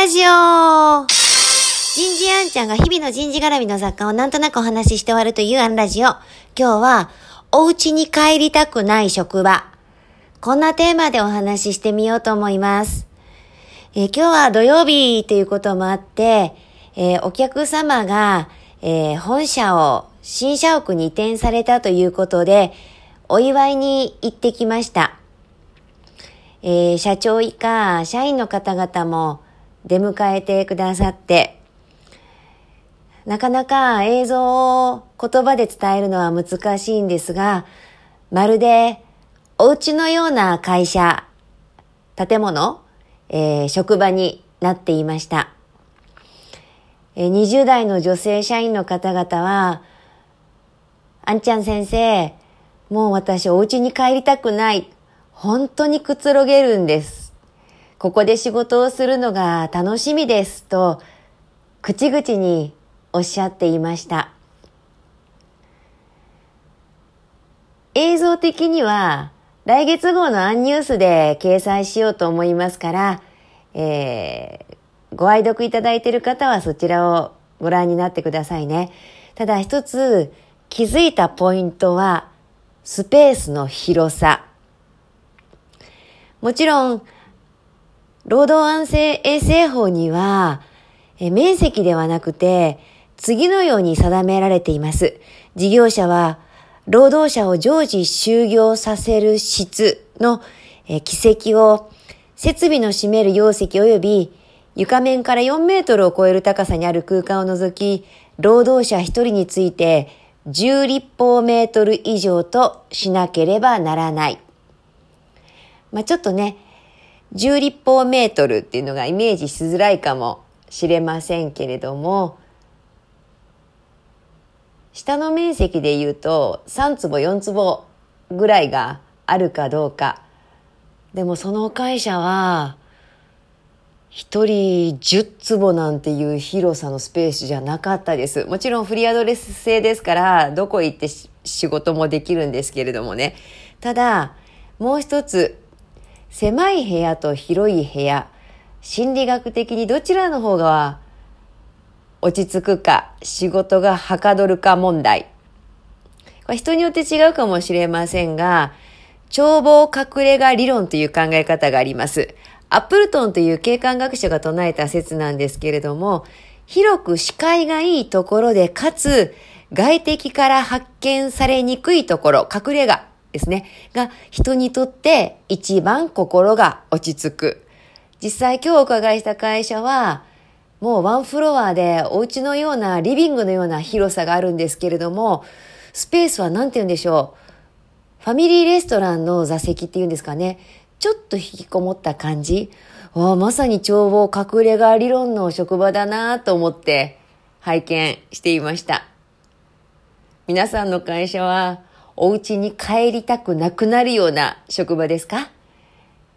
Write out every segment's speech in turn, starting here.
ラジオ人事アンちゃんが日々の人事絡みの雑貨をなんとなくお話しして終わるというアンラジオ。今日は、お家に帰りたくない職場。こんなテーマでお話ししてみようと思います。えー今日は土曜日ということもあって、えーお客様が、えー本社を新社屋に移転されたということで、お祝いに行ってきました。えー社長以下、社員の方々も出迎えてくださって、なかなか映像を言葉で伝えるのは難しいんですが、まるでお家のような会社、建物、えー職場になっていました。20代の女性社員の方々は、あんちゃん先生、もう私お家に帰りたくない。本当にくつろげるんです。ここで仕事をするのが楽しみです。と、口々におっしゃっていました。映像的には、来月号のアンニュースで掲載しようと思いますから、えーご愛読いただいている方はそちらをご覧になってくださいね。ただ一つ気づいたポイントは、スペースの広さ。もちろん、労働安静衛生法には、面積ではなくて、次のように定められています。事業者は、労働者を常時就業させる質のえ軌跡を、設備の占める容積及び床面から4メートルを超える高さにある空間を除き、労働者1人について10立方メートル以上としなければならない。まあちょっとね、10立方メートルっていうのがイメージしづらいかもしれませんけれども、下の面積で言うと3坪4坪ぐらいがあるかどうか。でもその会社は、一人10坪なんていう広さのスペースじゃなかったです。もちろんフリーアドレス制ですから、どこ行って仕事もできるんですけれどもね。ただ、もう一つ、狭い部屋と広い部屋、心理学的にどちらの方が落ち着くか、仕事がはかどるか問題。これ人によって違うかもしれませんが、眺望隠れ家理論という考え方があります。アップルトンという景観学者が唱えた説なんですけれども、広く視界がいいところで、かつ外敵から発見されにくいところ、隠れ家ですね、が人にとって一番心が落ち着く。実際今日お伺いした会社は、もうワンフロアでお家のようなリビングのような広さがあるんですけれども、スペースは何て言うんでしょう。ファミリーレストランの座席っていうんですかね。ちょっと引きこもった感じ。あまさに眺望隠れ家理論の職場だなと思って拝見していました。皆さんの会社はお家に帰りたくなくなるような職場ですか？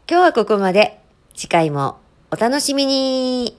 今日はここまで。次回もお楽しみに。